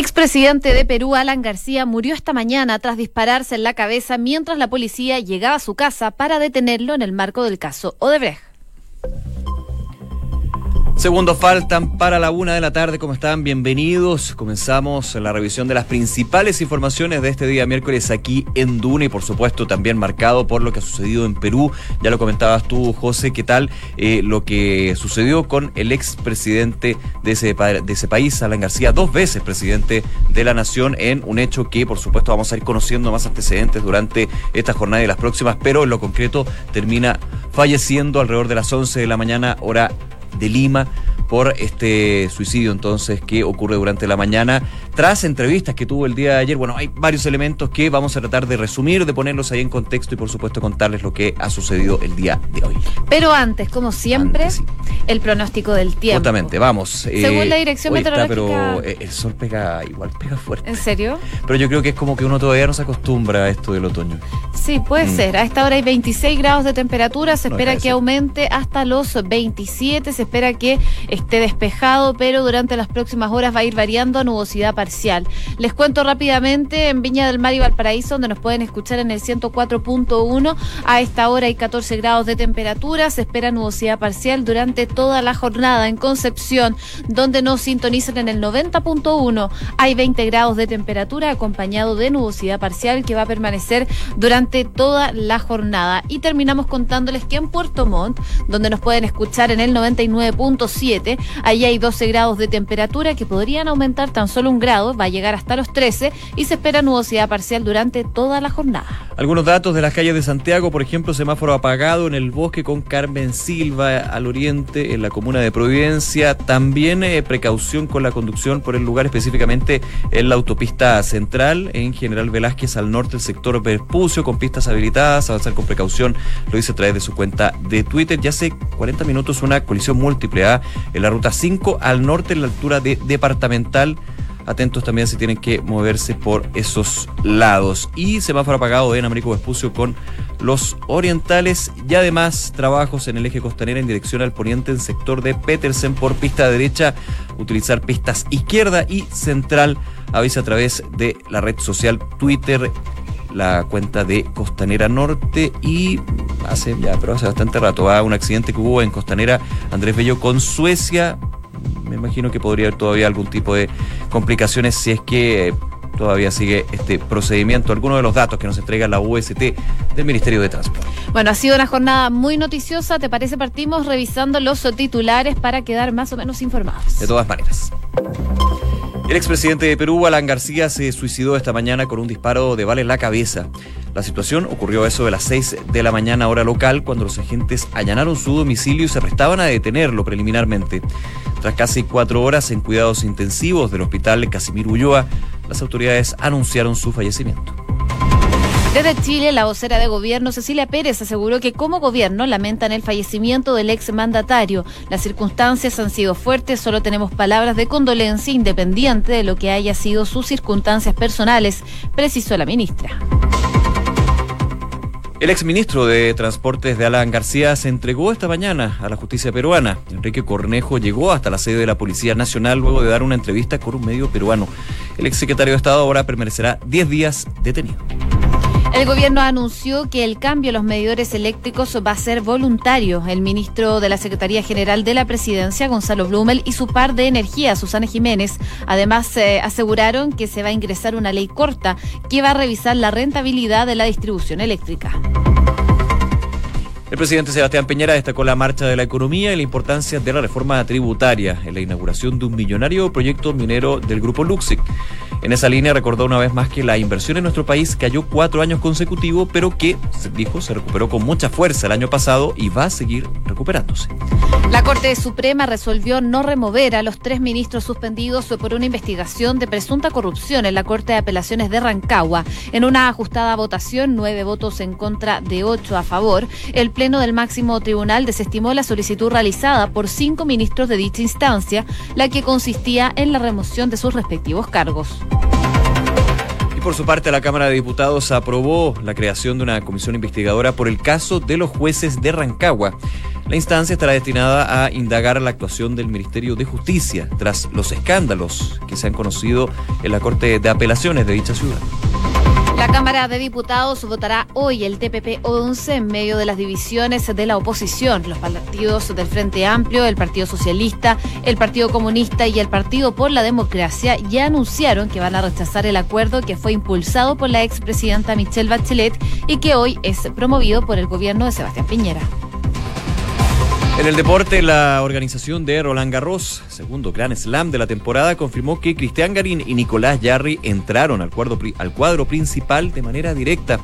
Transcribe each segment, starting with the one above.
Expresidente de Perú, Alan García, murió esta mañana tras dispararse en la cabeza mientras la policía llegaba a su casa para detenerlo en el marco del caso Odebrecht. Segundos faltan para la una de la tarde. ¿Cómo están? Bienvenidos. Comenzamos la revisión de las principales informaciones de este día miércoles aquí en Duna y por supuesto también marcado por lo que ha sucedido en Perú. Ya lo comentabas tú, José, ¿qué tal eh, lo que sucedió con el expresidente de ese, de ese país, Alan García, dos veces presidente de la nación, en un hecho que por supuesto vamos a ir conociendo más antecedentes durante esta jornada y las próximas, pero en lo concreto termina falleciendo alrededor de las 11 de la mañana, hora de Lima por este suicidio entonces que ocurre durante la mañana tras entrevistas que tuvo el día de ayer. Bueno, hay varios elementos que vamos a tratar de resumir, de ponerlos ahí en contexto y por supuesto contarles lo que ha sucedido el día de hoy. Pero antes, como siempre, el pronóstico del tiempo. Justamente, vamos. Según la dirección meteorológica. pero eh, el sol pega igual, pega fuerte. ¿En serio? Pero yo creo que es como que uno todavía no se acostumbra a esto del otoño. Sí, puede mm. ser. A esta hora hay 26 grados de temperatura, se espera que aumente hasta los 27, se espera que esté despejado, pero durante las próximas horas va a ir variando a nubosidad parcial. Les cuento rápidamente en Viña del Mar y Valparaíso, donde nos pueden escuchar en el 104.1. A esta hora hay 14 grados de temperatura, se espera nubosidad parcial durante toda la jornada. En Concepción, donde nos sintonizan en el 90.1, hay 20 grados de temperatura acompañado de nubosidad parcial que va a permanecer durante toda la jornada. Y terminamos contándoles que en Puerto Montt, donde nos pueden escuchar en el 99.7, Allí hay 12 grados de temperatura que podrían aumentar tan solo un grado, va a llegar hasta los 13 y se espera nubosidad parcial durante toda la jornada. Algunos datos de las calles de Santiago, por ejemplo, semáforo apagado en el bosque con Carmen Silva al oriente, en la comuna de Providencia. También eh, precaución con la conducción por el lugar, específicamente en la autopista central, en General Velázquez al norte, el sector Vespucio, con pistas habilitadas. Avanzar con precaución, lo dice a través de su cuenta de Twitter. Ya hace 40 minutos una colisión múltiple ¿ah? en la ruta 5 al norte en la altura de Departamental. Atentos también si tienen que moverse por esos lados. Y semáforo apagado en Américo Vespucio con los orientales y además trabajos en el eje costanera en dirección al poniente en sector de Petersen por pista derecha, utilizar pistas izquierda y central. Avisa a través de la red social Twitter la cuenta de Costanera Norte y hace ya, pero hace bastante rato, va un accidente que hubo en Costanera Andrés Bello con Suecia. Me imagino que podría haber todavía algún tipo de complicaciones si es que todavía sigue este procedimiento. Algunos de los datos que nos entrega la UST del Ministerio de Transporte. Bueno, ha sido una jornada muy noticiosa. ¿Te parece? Partimos revisando los titulares para quedar más o menos informados. De todas maneras. El expresidente de Perú, Alan García, se suicidó esta mañana con un disparo de bala en la cabeza. La situación ocurrió a eso de las 6 de la mañana hora local cuando los agentes allanaron su domicilio y se restaban a detenerlo preliminarmente. Tras casi cuatro horas en cuidados intensivos del hospital Casimiro Ulloa, las autoridades anunciaron su fallecimiento. Desde Chile, la vocera de gobierno Cecilia Pérez aseguró que como gobierno lamentan el fallecimiento del ex mandatario. Las circunstancias han sido fuertes, solo tenemos palabras de condolencia independiente de lo que haya sido sus circunstancias personales, precisó la ministra. El exministro de Transportes de Alan García se entregó esta mañana a la justicia peruana. Enrique Cornejo llegó hasta la sede de la Policía Nacional luego de dar una entrevista con un medio peruano. El exsecretario de Estado ahora permanecerá 10 días detenido. El gobierno anunció que el cambio a los medidores eléctricos va a ser voluntario. El ministro de la Secretaría General de la Presidencia, Gonzalo Blumel, y su par de energía, Susana Jiménez, además eh, aseguraron que se va a ingresar una ley corta que va a revisar la rentabilidad de la distribución eléctrica. El presidente Sebastián Peñera destacó la marcha de la economía y la importancia de la reforma tributaria en la inauguración de un millonario proyecto minero del grupo Luxic. En esa línea recordó una vez más que la inversión en nuestro país cayó cuatro años consecutivos, pero que, dijo, se recuperó con mucha fuerza el año pasado y va a seguir recuperándose. La Corte Suprema resolvió no remover a los tres ministros suspendidos por una investigación de presunta corrupción en la Corte de Apelaciones de Rancagua. En una ajustada votación, nueve votos en contra de ocho a favor, el Pleno del máximo tribunal desestimó la solicitud realizada por cinco ministros de dicha instancia, la que consistía en la remoción de sus respectivos cargos Y por su parte, la Cámara de Diputados aprobó la creación de una comisión investigadora por el caso de los jueces de Rancagua. La instancia estará destinada a indagar la actuación del Ministerio de Justicia tras los escándalos que se han conocido en la Corte de Apelaciones de dicha ciudad. Cámara de Diputados votará hoy el TPP 11 en medio de las divisiones de la oposición. Los partidos del Frente Amplio, el Partido Socialista, el Partido Comunista y el Partido por la Democracia ya anunciaron que van a rechazar el acuerdo que fue impulsado por la expresidenta Michelle Bachelet y que hoy es promovido por el gobierno de Sebastián Piñera. En el deporte, la organización de Roland Garros, segundo Grand Slam de la temporada, confirmó que Cristian Garín y Nicolás Yarri entraron al cuadro, al cuadro principal de manera directa.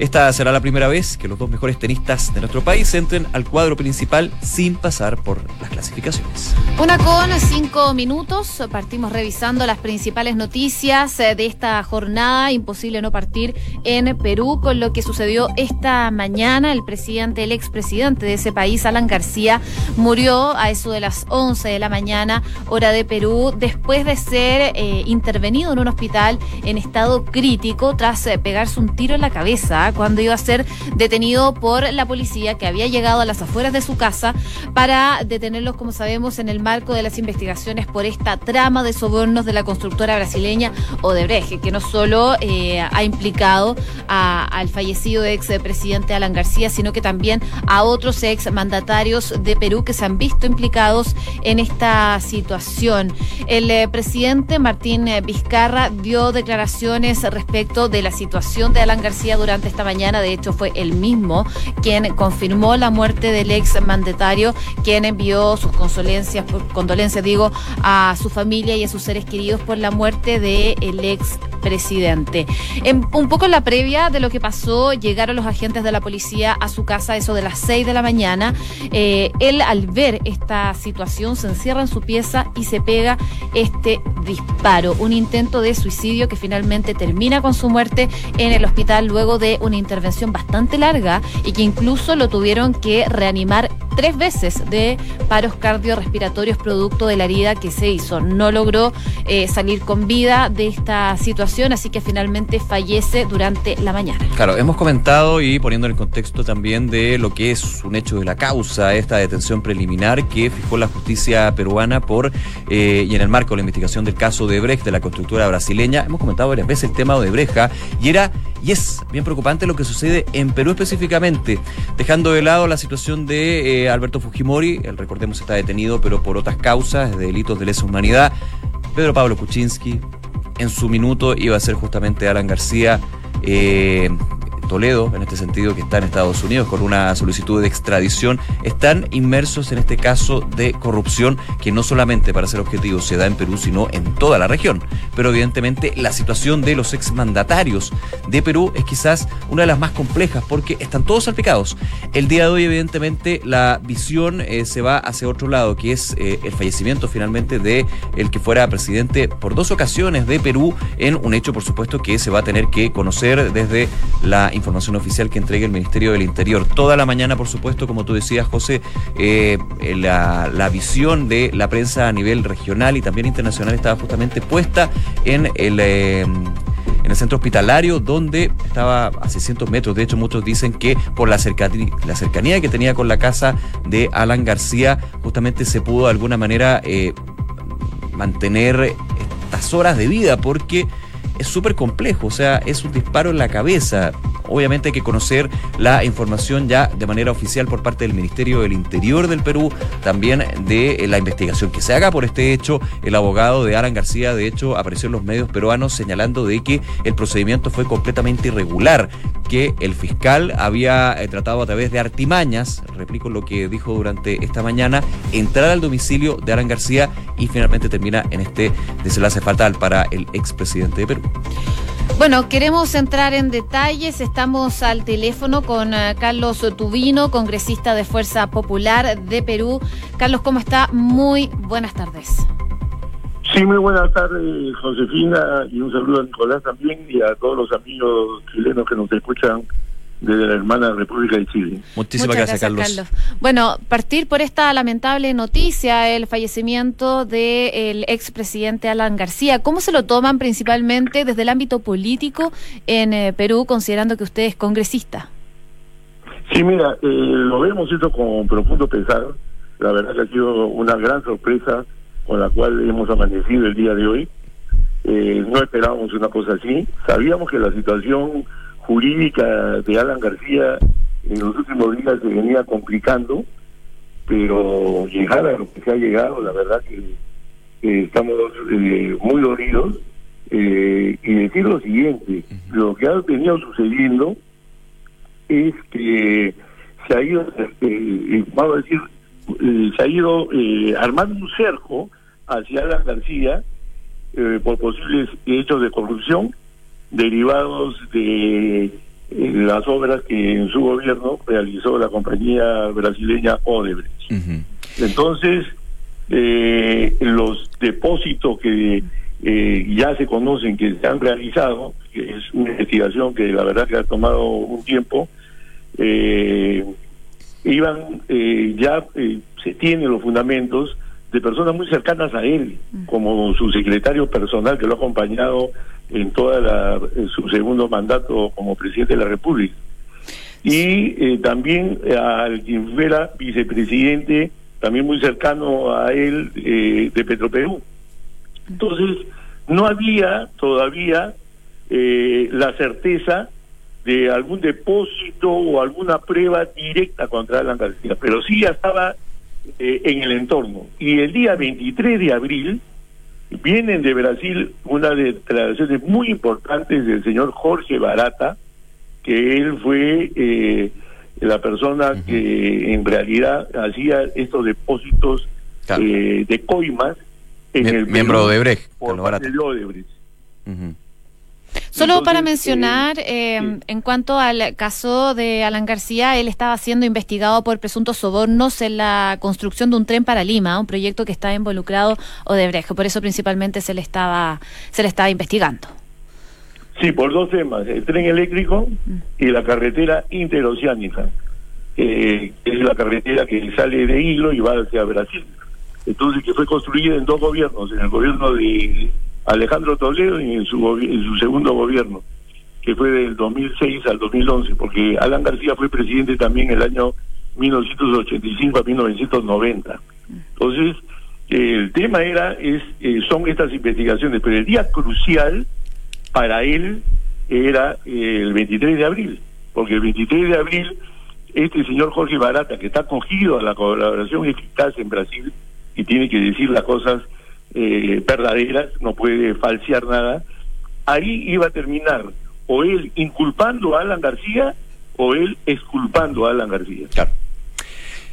Esta será la primera vez que los dos mejores tenistas de nuestro país entren al cuadro principal sin pasar por las clasificaciones. Una con cinco minutos. Partimos revisando las principales noticias eh, de esta jornada. Imposible no partir en Perú con lo que sucedió esta mañana. El presidente, el expresidente de ese país, Alan García, murió a eso de las 11 de la mañana, hora de Perú, después de ser eh, intervenido en un hospital en estado crítico tras eh, pegarse un tiro en la cabeza cuando iba a ser detenido por la policía que había llegado a las afueras de su casa para detenerlos, como sabemos, en el marco de las investigaciones por esta trama de sobornos de la constructora brasileña Odebrecht, que no solo eh, ha implicado al fallecido ex presidente Alan García, sino que también a otros ex mandatarios de Perú que se han visto implicados en esta situación. El eh, presidente Martín Vizcarra dio declaraciones respecto de la situación de Alan García durante esta mañana. De hecho, fue el mismo quien confirmó la muerte del ex mandatario, quien envió sus condolencias, condolencias digo, a su familia y a sus seres queridos por la muerte del ex presidente. En, un poco en la previa de lo que pasó, llegaron los agentes de la policía a su casa eso de las 6 de la mañana. Eh, él al ver esta situación se encierra en su pieza y se pega este disparo, un intento de suicidio que finalmente termina con su muerte en el hospital luego de una intervención bastante larga y que incluso lo tuvieron que reanimar tres veces de paros cardiorrespiratorios producto de la herida que se hizo. No logró eh, salir con vida de esta situación, así que finalmente fallece durante la mañana. Claro, hemos comentado y poniendo en el contexto también de lo que es un hecho de la causa, esta detención preliminar que fijó la justicia peruana por eh, y en el marco de la investigación del caso de Brecht de la constructora brasileña. Hemos comentado varias veces el tema de Breja y era y es bien preocupante lo que sucede en Perú específicamente, dejando de lado la situación de eh, Alberto Fujimori, el recordemos está detenido, pero por otras causas, de delitos de lesa humanidad. Pedro Pablo Kuczynski, en su minuto iba a ser justamente Alan García. Eh, Toledo, en este sentido, que está en Estados Unidos con una solicitud de extradición, están inmersos en este caso de corrupción que no solamente, para ser objetivo, se da en Perú, sino en toda la región. Pero evidentemente la situación de los exmandatarios de Perú es quizás una de las más complejas porque están todos salpicados. El día de hoy, evidentemente, la visión eh, se va hacia otro lado, que es eh, el fallecimiento finalmente de el que fuera presidente por dos ocasiones de Perú en un hecho, por supuesto, que se va a tener que conocer desde la información oficial que entregue el Ministerio del Interior. Toda la mañana, por supuesto, como tú decías, José, eh, la, visión de la prensa a nivel regional y también internacional estaba justamente puesta en el... Eh, en el centro hospitalario, donde estaba a 600 metros. De hecho, muchos dicen que por la cercanía, la cercanía que tenía con la casa de Alan García, justamente se pudo de alguna manera eh, mantener estas horas de vida, porque es súper complejo, o sea, es un disparo en la cabeza. Obviamente hay que conocer la información ya de manera oficial por parte del Ministerio del Interior del Perú, también de la investigación que se haga por este hecho. El abogado de Alan García, de hecho, apareció en los medios peruanos señalando de que el procedimiento fue completamente irregular, que el fiscal había eh, tratado a través de artimañas, replico lo que dijo durante esta mañana, entrar al domicilio de Alan García y finalmente termina en este desenlace fatal para el expresidente de Perú. Bueno, queremos entrar en detalles. Estamos al teléfono con eh, Carlos Tubino, congresista de Fuerza Popular de Perú. Carlos, ¿cómo está? Muy buenas tardes. Sí, muy buenas tardes, Josefina, y un saludo a Nicolás también y a todos los amigos chilenos que nos escuchan de la hermana República de Chile. Muchísimas gracias, Carlos. Bueno, partir por esta lamentable noticia, el fallecimiento del expresidente Alan García. ¿Cómo se lo toman principalmente desde el ámbito político en eh, Perú, considerando que usted es congresista? Sí, mira, eh, lo vemos esto con profundo pesar. La verdad que ha sido una gran sorpresa con la cual hemos amanecido el día de hoy. Eh, no esperábamos una cosa así. Sabíamos que la situación jurídica de Alan García en los últimos días se venía complicando, pero llegar a lo que se ha llegado, la verdad que estamos eh, muy dolidos. Eh, y decir lo siguiente, lo que ha venido sucediendo es que se ha ido, eh, vamos a decir, se ha ido armando un cerco hacia Alan García por posibles hechos de corrupción derivados de eh, las obras que en su gobierno realizó la compañía brasileña Odebrecht. Entonces, eh, los depósitos que eh, ya se conocen, que se han realizado, que es una investigación que la verdad que ha tomado un tiempo, iban, ya se tienen los fundamentos de personas muy cercanas a él, como su secretario personal que lo ha acompañado en toda la, su segundo mandato como presidente de la República. Y eh, también al quien fuera vicepresidente, también muy cercano a él, eh, de Petroperú. Entonces, no había todavía eh, la certeza de algún depósito o alguna prueba directa contra Alan García, pero sí ya estaba en el entorno. Y el día 23 de abril, Vienen de Brasil unas declaraciones muy importantes del señor Jorge Barata, que él fue eh, la persona que en realidad hacía estos depósitos eh, de coimas en el miembro de Brecht, Barata. Solo para mencionar, eh, en cuanto al caso de Alan García, él estaba siendo investigado por presuntos sobornos en la construcción de un tren para Lima, un proyecto que está involucrado Odebrecht. Por eso principalmente se le estaba, se le estaba investigando. Sí, por dos temas, el tren eléctrico y la carretera interoceánica, que es la carretera que sale de Hilo y va hacia Brasil. Entonces, que fue construida en dos gobiernos, en el gobierno de Alejandro Toledo y en su, en su segundo gobierno, que fue del 2006 al 2011, porque Alan García fue presidente también el año 1985 a 1990. Entonces, el tema era es eh, son estas investigaciones, pero el día crucial para él era el 23 de abril, porque el 23 de abril este señor Jorge Barata, que está acogido a la colaboración eficaz en Brasil y tiene que decir las cosas eh, verdaderas, no puede falsear nada, ahí iba a terminar o él inculpando a Alan García o él exculpando a Alan García. Claro.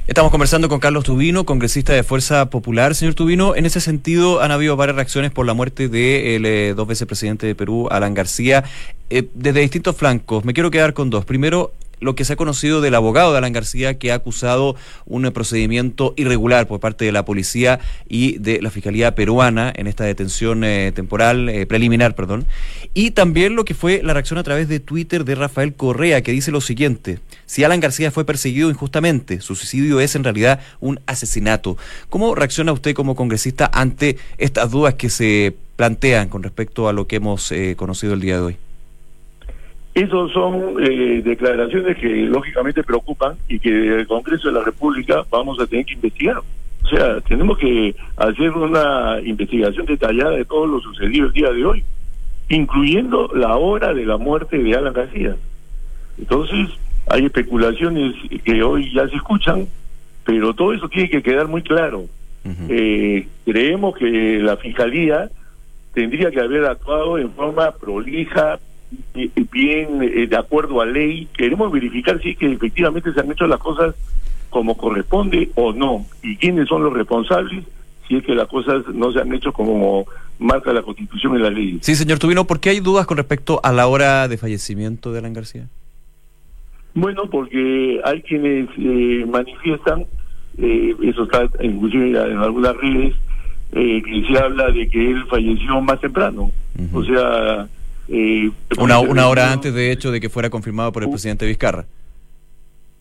Estamos conversando con Carlos Tubino, congresista de Fuerza Popular. Señor Tubino, en ese sentido han habido varias reacciones por la muerte del de eh, dos veces presidente de Perú, Alan García, eh, desde distintos flancos. Me quiero quedar con dos. Primero, lo que se ha conocido del abogado de Alan García que ha acusado un procedimiento irregular por parte de la policía y de la Fiscalía peruana en esta detención eh, temporal, eh, preliminar, perdón. Y también lo que fue la reacción a través de Twitter de Rafael Correa, que dice lo siguiente, si Alan García fue perseguido injustamente, su suicidio es en realidad un asesinato. ¿Cómo reacciona usted como congresista ante estas dudas que se plantean con respecto a lo que hemos eh, conocido el día de hoy? Esas son eh, declaraciones que lógicamente preocupan y que el Congreso de la República vamos a tener que investigar. O sea, tenemos que hacer una investigación detallada de todo lo sucedido el día de hoy, incluyendo la hora de la muerte de Alan García. Entonces, hay especulaciones que hoy ya se escuchan, pero todo eso tiene que quedar muy claro. eh, creemos que la Fiscalía tendría que haber actuado en forma prolija, bien eh, de acuerdo a ley. Queremos verificar si es que efectivamente se han hecho las cosas como corresponde o no, y quiénes son los responsables si es que las cosas no se han hecho como marca la Constitución y la ley. Sí, señor Tubino, ¿por qué hay dudas con respecto a la hora de fallecimiento de Alan García? Bueno, porque hay quienes eh, manifiestan, eh, eso está inclusive en algunas redes, que se habla de que él falleció más temprano. O sea, Eh, una, una hora antes, de hecho, de que fuera confirmado por el presidente Vizcarra.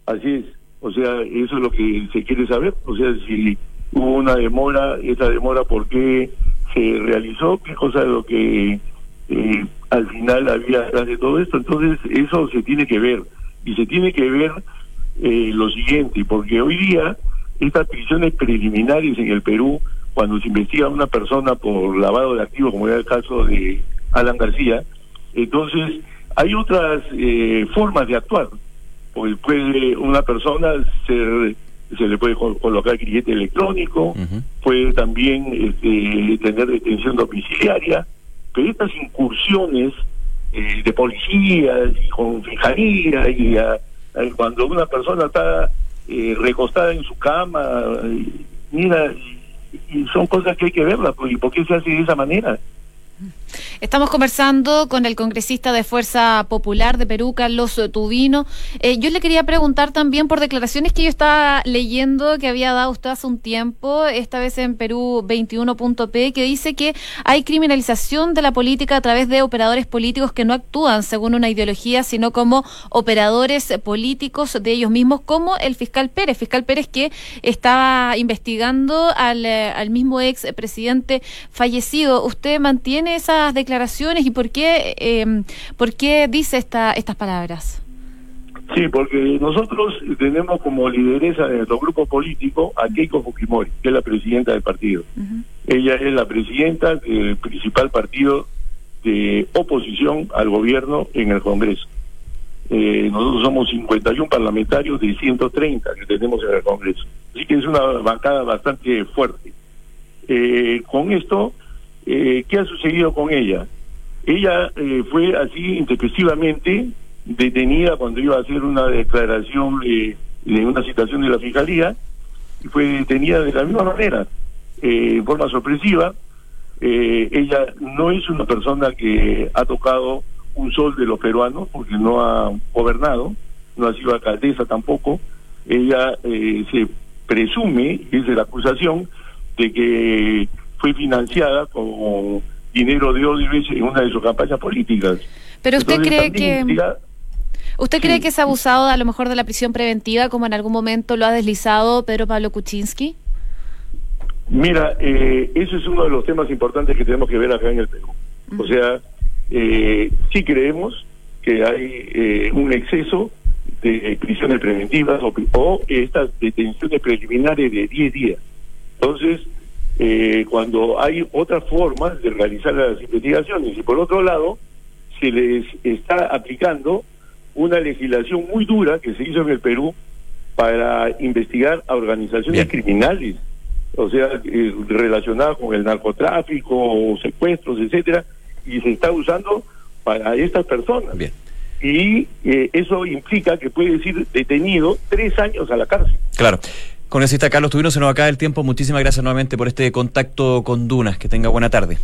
Así es. O sea, eso es lo que se quiere saber. O sea, si hubo una demora, esa demora, ¿por qué se realizó? ¿Qué cosa es lo que eh, al final había detrás de todo esto? Entonces, eso se tiene que ver. Y se tiene que ver eh, lo siguiente, porque hoy día estas prisiones preliminares en el Perú, cuando se investiga a una persona por lavado de activos, como era el caso de Alan García, entonces hay otras eh, formas de actuar. Porque puede una persona ser se le puede colocar grillete electrónico, puede también este, tener detención domiciliaria, pero estas incursiones eh, de policías y con fijaría y cuando una persona está eh, recostada en su cama, mira, y, son cosas que hay que verlas, pues, ¿y por qué se hace de esa manera? Estamos conversando con el congresista de Fuerza Popular de Perú, Carlos Tubino. Eh, yo le quería preguntar también por declaraciones que yo estaba leyendo que había dado usted hace un tiempo, esta vez en Perú 21.p, que dice que hay criminalización de la política a través de operadores políticos que no actúan según una ideología, sino como operadores políticos de ellos mismos, como el fiscal Pérez. Fiscal Pérez que estaba investigando al, eh, al mismo ex presidente fallecido. ¿Usted mantiene esas declaraciones? declaraciones y por qué, eh, por qué dice esta, estas palabras? Sí, porque nosotros tenemos como lideresa de nuestro grupo político a Keiko Fujimori, que es la presidenta del partido. Ella es la presidenta del principal partido de oposición al gobierno en el Congreso. Eh, nosotros somos 51 parlamentarios de 130 que tenemos en el Congreso. Así que es una bancada bastante fuerte. Eh, con esto eh, ¿qué ha sucedido con ella? Ella eh, fue así intempestivamente detenida cuando iba a hacer una declaración de una situación de la fiscalía y fue detenida de la misma manera, eh, en forma sorpresiva. ella no es una persona que ha tocado un sol de los peruanos porque no ha gobernado, no ha sido alcaldesa tampoco. Ella se presume, es de la acusación, de que fue financiada con dinero de Odebrecht en una de sus campañas políticas. Pero usted cree que... ¿Usted cree que es abusado a lo mejor de la prisión preventiva como en algún momento lo ha deslizado Pedro Pablo Kuczynski? Mira, eh, eso es uno de los temas importantes que tenemos que ver acá en el Perú. O sea, eh, sí creemos que hay eh, un exceso de prisiones preventivas o, o estas detenciones preliminares de 10 días. Entonces, eh, cuando hay otras formas de realizar las investigaciones. Y por otro lado, se les está aplicando una legislación muy dura que se hizo en el Perú para investigar a organizaciones criminales, o sea, eh, relacionadas con el narcotráfico, secuestros, etcétera, y se está usando para estas personas. Y eh, eso implica que puede ser detenido tres años a la cárcel. Claro. Congresista Carlos Tuvino, se nos acaba el tiempo. Muchísimas gracias nuevamente por este contacto con Dunas. Que tenga buena tarde.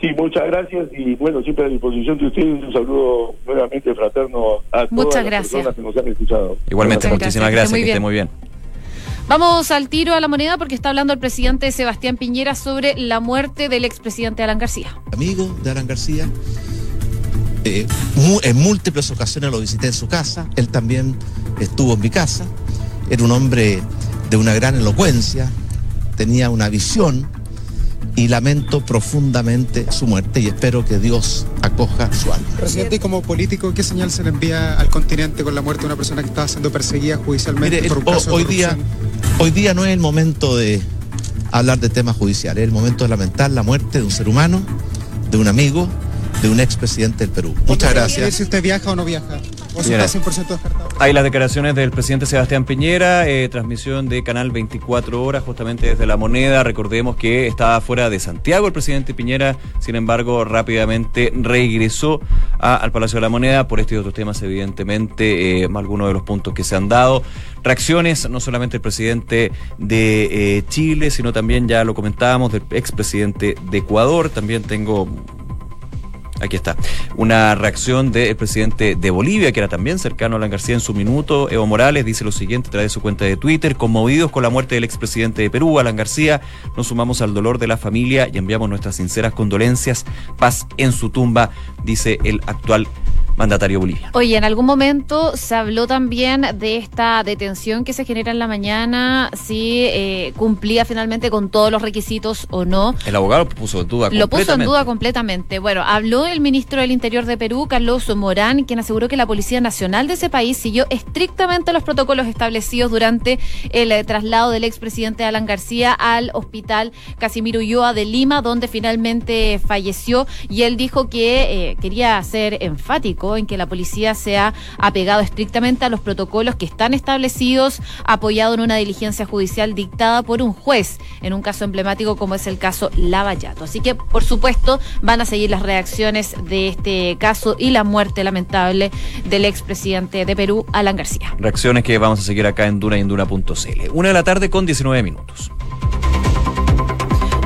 Sí, muchas gracias y bueno, siempre a disposición de ustedes. Un saludo nuevamente fraterno a todas las personas que nos han escuchado. Igualmente, muchísimas gracias, que, esté muy bien. Vamos al tiro a la moneda porque está hablando el presidente Sebastián Piñera sobre la muerte del expresidente Alan García. Amigo de Alan García, eh, en múltiples ocasiones lo visité en su casa, él también estuvo en mi casa. Era un hombre de una gran elocuencia, tenía una visión y lamento profundamente su muerte y espero que Dios acoja su alma. Presidente, y como político, ¿qué señal se le envía al continente con la muerte de una persona que estaba siendo perseguida judicialmente por un caso hoy día, hoy día no es el momento de hablar de temas judiciales, es el momento de lamentar la muerte de un ser humano, de un amigo, de un expresidente del Perú. Muchas gracias. si usted viaja o no viaja. Hay las declaraciones del presidente Sebastián Piñera, eh, transmisión de Canal 24 Horas, justamente desde La Moneda. Recordemos que estaba fuera de Santiago el presidente Piñera, sin embargo, rápidamente regresó al Palacio de la Moneda por estos y otros temas, evidentemente, eh, algunos de los puntos que se han dado. Reacciones, no solamente el presidente de eh, Chile, sino también, ya lo comentábamos, del expresidente de Ecuador. También tengo Aquí está. Una reacción del presidente de Bolivia, que era también cercano a Alan García en su minuto. Evo Morales dice lo siguiente, trae su cuenta de Twitter. Conmovidos con la muerte del expresidente de Perú, Alan García, nos sumamos al dolor de la familia y enviamos nuestras sinceras condolencias. Paz en su tumba, dice el actual mandatario boliviano. Oye, en algún momento se habló también de esta detención que se genera en la mañana, si eh, cumplía finalmente con todos los requisitos o no. El abogado lo puso en duda Lo puso en duda completamente. Bueno, habló el ministro del Interior de Perú, Carlos Morán, quien aseguró que la Policía Nacional de ese país siguió estrictamente los protocolos establecidos durante el eh, traslado del expresidente Alan García al hospital Casimiro Ulloa de Lima, donde finalmente falleció. Y él dijo que eh, quería ser enfático en que la policía se ha apegado estrictamente a los protocolos que están establecidos, apoyado en una diligencia judicial dictada por un juez, en un caso emblemático como es el caso Lavallato. Así que, por supuesto, van a seguir las reacciones de este caso y la muerte lamentable del expresidente de Perú, Alan García. Reacciones que vamos a seguir acá en Duna y en. Una de la tarde con 19 minutos.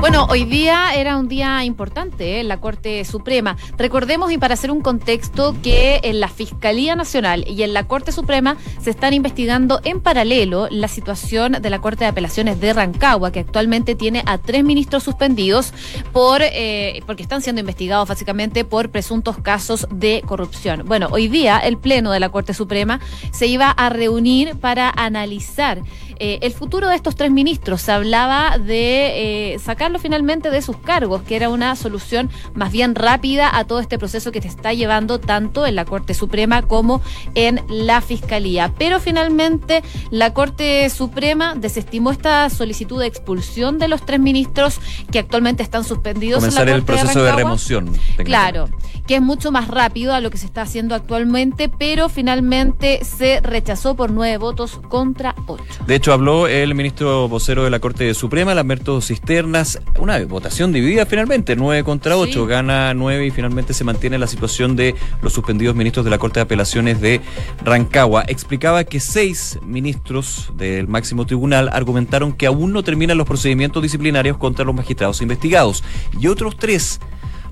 Bueno, hoy día era un día importante ¿eh? en la Corte Suprema. Recordemos, y para hacer un contexto, que en la Fiscalía Nacional y en la Corte Suprema se están investigando en paralelo la situación de la Corte de Apelaciones de Rancagua, que actualmente tiene a tres ministros suspendidos por eh, porque están siendo investigados básicamente por presuntos casos de corrupción. Bueno, hoy día el Pleno de la Corte Suprema se iba a reunir para analizar eh, el futuro de estos tres ministros. Se hablaba de sacar finalmente de sus cargos, que era una solución más bien rápida a todo este proceso que se está llevando tanto en la Corte Suprema como en la Fiscalía. Pero finalmente la Corte Suprema desestimó esta solicitud de expulsión de los tres ministros que actualmente están suspendidos. Comenzar en el proceso de, remoción. Claro, que es mucho más rápido a lo que se está haciendo actualmente, pero finalmente se rechazó por nueve votos contra ocho. De hecho, habló el ministro vocero de la Corte Suprema, Lamberto Cisternas, una votación dividida finalmente, 9 contra 8, gana 9 y finalmente se mantiene la situación de los suspendidos ministros de la Corte de Apelaciones de Rancagua. Explicaba que seis ministros del máximo tribunal argumentaron que aún no terminan los procedimientos disciplinarios contra los magistrados investigados y otros tres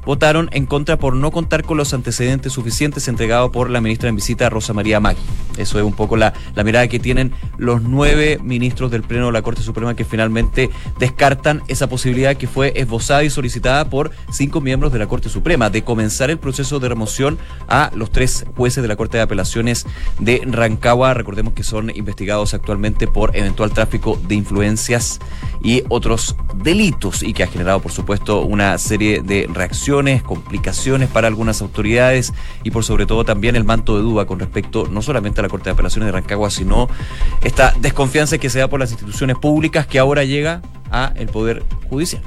votaron en contra por no contar con los antecedentes suficientes entregados por la ministra en visita Rosa María Maggi. Eso es un poco la, la mirada que tienen los nueve ministros del Pleno de la Corte Suprema que finalmente descartan esa posibilidad que fue esbozada y solicitada por cinco miembros de la Corte Suprema de comenzar el proceso de remoción a los tres jueces de la Corte de Apelaciones de Rancagua. Recordemos que son investigados actualmente por eventual tráfico de influencias y otros delitos y que ha generado, por supuesto, una serie de reacciones complicaciones para algunas autoridades y por sobre todo también el manto de duda con respecto no solamente a la Corte de Apelaciones de Rancagua, sino esta desconfianza que se da por las instituciones públicas que ahora llega a el Poder Judicial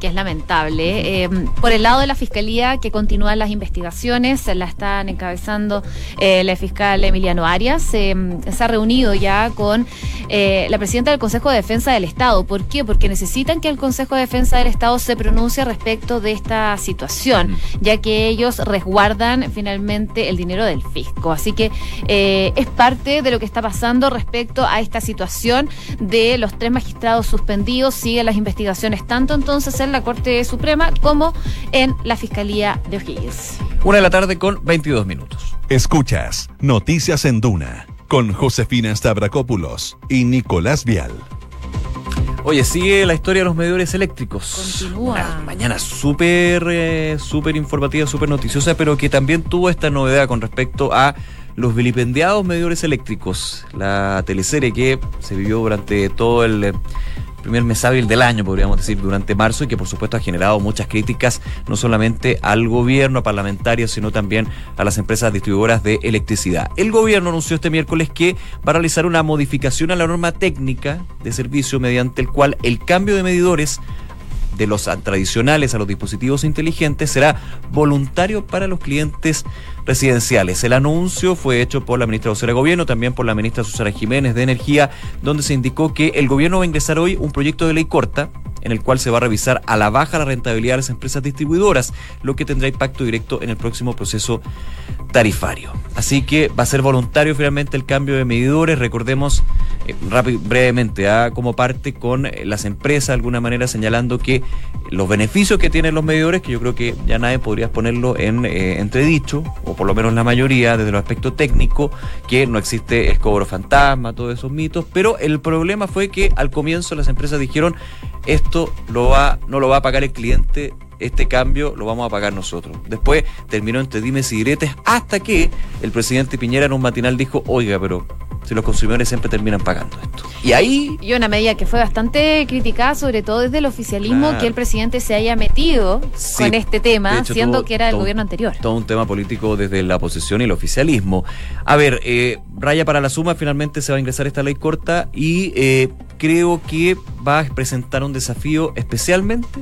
que es lamentable. Eh, por el lado de la Fiscalía, que continúan las investigaciones, la están encabezando eh, la fiscal Emiliano Arias. Eh, se ha reunido ya con la presidenta del Consejo de Defensa del Estado. ¿Por qué? Porque necesitan que el Consejo de Defensa del Estado se pronuncie respecto de esta situación, ya que ellos resguardan finalmente el dinero del fisco. Así que es parte de lo que está pasando respecto a esta situación de los tres magistrados suspendidos. Siguen las investigaciones tanto entonces en la Corte Suprema como en la Fiscalía de O'Higgins. Una de la tarde con 22 minutos. Escuchas Noticias en Duna con Josefina Stavrakopoulos y Nicolás Vial. Oye, sigue la historia de los medidores eléctricos. Continúa. mañana súper, eh, súper informativa, súper noticiosa, pero que también tuvo esta novedad con respecto a los vilipendiados medidores eléctricos. La teleserie que se vivió durante todo el eh, primer mes hábil del año, podríamos decir, durante marzo y que por supuesto ha generado muchas críticas, no solamente al gobierno, a sino también a las empresas distribuidoras de electricidad. El gobierno anunció este miércoles que va a realizar una modificación a la norma técnica de servicio mediante el cual el cambio de medidores de los tradicionales a los dispositivos inteligentes será voluntario para los clientes residenciales. El anuncio fue hecho por la ministra de Gobierno, también por la ministra Susana Jiménez de Energía, donde se indicó que el gobierno va a ingresar hoy un proyecto de ley corta en el cual se va a revisar a la baja la rentabilidad de las empresas distribuidoras, lo que tendrá impacto directo en el próximo proceso tarifario. Así que va a ser voluntario finalmente el cambio de medidores. Recordemos eh, brevemente, ¿ah? como parte con eh, las empresas, de alguna manera señalando que los beneficios que tienen los medidores, que yo creo que ya nadie podría ponerlo en eh, entredicho, o por lo menos la mayoría desde el aspecto técnico, que no existe escobro fantasma, todos esos mitos, pero el problema fue que al comienzo las empresas dijeron lo va, no lo va a pagar el cliente este cambio lo vamos a pagar nosotros. Después terminó entre dimes y diretes hasta que el presidente Piñera en un matinal dijo, oiga, pero si los consumidores siempre terminan pagando esto. Y ahí... Y una medida que fue bastante criticada, sobre todo desde el oficialismo, que el presidente se haya metido con este tema, siendo que era del gobierno anterior. Todo un tema político desde la oposición y el oficialismo. A ver, eh, raya para la suma, finalmente se va a ingresar esta ley corta y eh, creo que va a presentar un desafío especialmente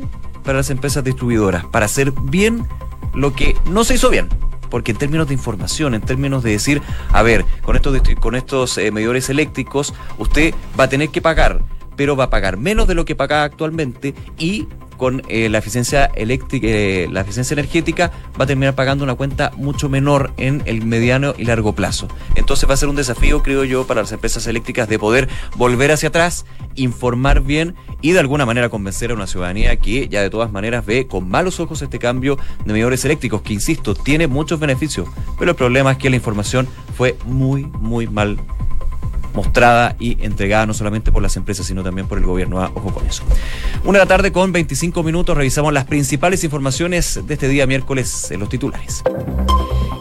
para las empresas distribuidoras, para hacer bien lo que no se hizo bien. Porque en términos de información, en términos de decir, a ver, con estos, con estos eh, medidores eléctricos, usted va a tener que pagar, pero va a pagar menos de lo que paga actualmente y con eh, la eficiencia eléctrica, eh, la eficiencia energética, va a terminar pagando una cuenta mucho menor en el mediano y largo plazo. Entonces va a ser un desafío, creo yo, para las empresas eléctricas de poder volver hacia atrás, informar bien y de alguna manera convencer a una ciudadanía que ya de todas maneras ve con malos ojos este cambio de medidores eléctricos, que insisto, tiene muchos beneficios, pero el problema es que la información fue muy, muy mal mostrada y entregada no solamente por las empresas, sino también por el gobierno. Ah, ojo con eso. Una de la tarde con 25 minutos revisamos las principales informaciones de este día miércoles en los titulares.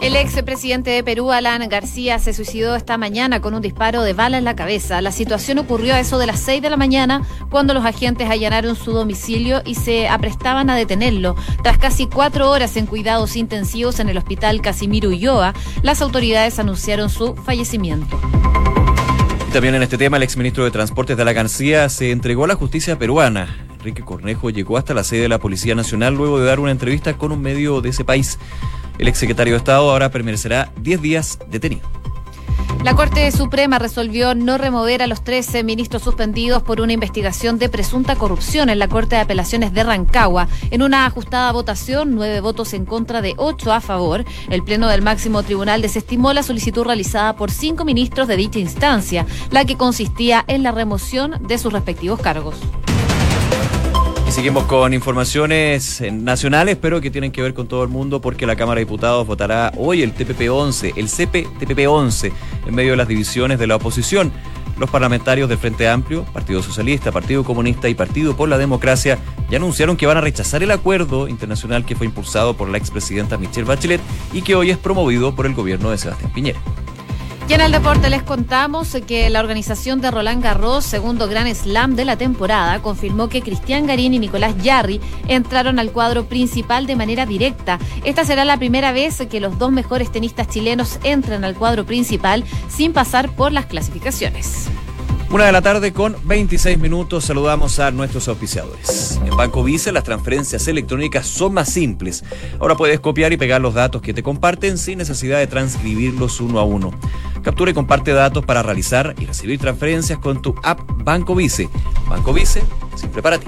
El ex presidente de Perú, Alan García, se suicidó esta mañana con un disparo de bala en la cabeza. La situación ocurrió a eso de las 6 de la mañana cuando los agentes allanaron su domicilio y se aprestaban a detenerlo. Tras casi cuatro horas en cuidados intensivos en el hospital Casimiro Ulloa, las autoridades anunciaron su fallecimiento. También en este tema, el exministro de Transportes de la García se entregó a la justicia peruana. Enrique Cornejo llegó hasta la sede de la Policía Nacional luego de dar una entrevista con un medio de ese país. El exsecretario de Estado ahora permanecerá 10 días detenido. La Corte Suprema resolvió no remover a los 13 ministros suspendidos por una investigación de presunta corrupción en la Corte de Apelaciones de Rancagua. En una ajustada votación, nueve votos en contra de ocho a favor, el Pleno del máximo tribunal desestimó la solicitud realizada por cinco ministros de dicha instancia, la que consistía en la remoción de sus respectivos cargos. Y seguimos con informaciones eh, nacionales, pero que tienen que ver con todo el mundo, porque la Cámara de Diputados votará hoy el TPP-11, el CP-TPP-11, en medio de las divisiones de la oposición. Los parlamentarios del Frente Amplio, Partido Socialista, Partido Comunista y Partido por la Democracia ya anunciaron que van a rechazar el acuerdo internacional que fue impulsado por la expresidenta Michelle Bachelet y que hoy es promovido por el gobierno de Sebastián Piñera. Y en el deporte les contamos que la organización de Roland Garros, segundo gran slam de la temporada, confirmó que Cristian Garín y Nicolás Yarri entraron al cuadro principal de manera directa. Esta será la primera vez que los dos mejores tenistas chilenos entran al cuadro principal sin pasar por las clasificaciones. Una de la tarde con 26 minutos saludamos a nuestros auspiciadores. En Banco Vice las transferencias electrónicas son más simples. Ahora puedes copiar y pegar los datos que te comparten sin necesidad de transcribirlos uno a uno. Captura y comparte datos para realizar y recibir transferencias con tu app Banco Vice. Banco Vice, siempre para ti.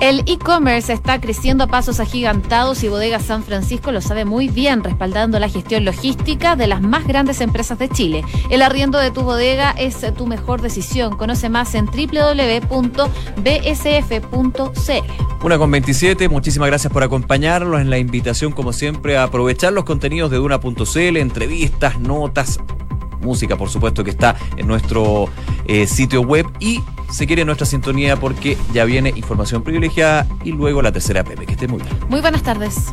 El e-commerce está creciendo a pasos agigantados y Bodega San Francisco lo sabe muy bien, respaldando la gestión logística de las más grandes empresas de Chile. El arriendo de tu bodega es tu mejor decisión. Conoce más en www.bsf.cl. Una con 27, muchísimas gracias por acompañarnos en la invitación, como siempre, a aprovechar los contenidos de Duna.cl, entrevistas, notas, música, por supuesto, que está en nuestro eh, sitio web y se quiere nuestra sintonía porque ya viene información privilegiada y luego la tercera Pepe. Que esté muy bien. Muy buenas tardes.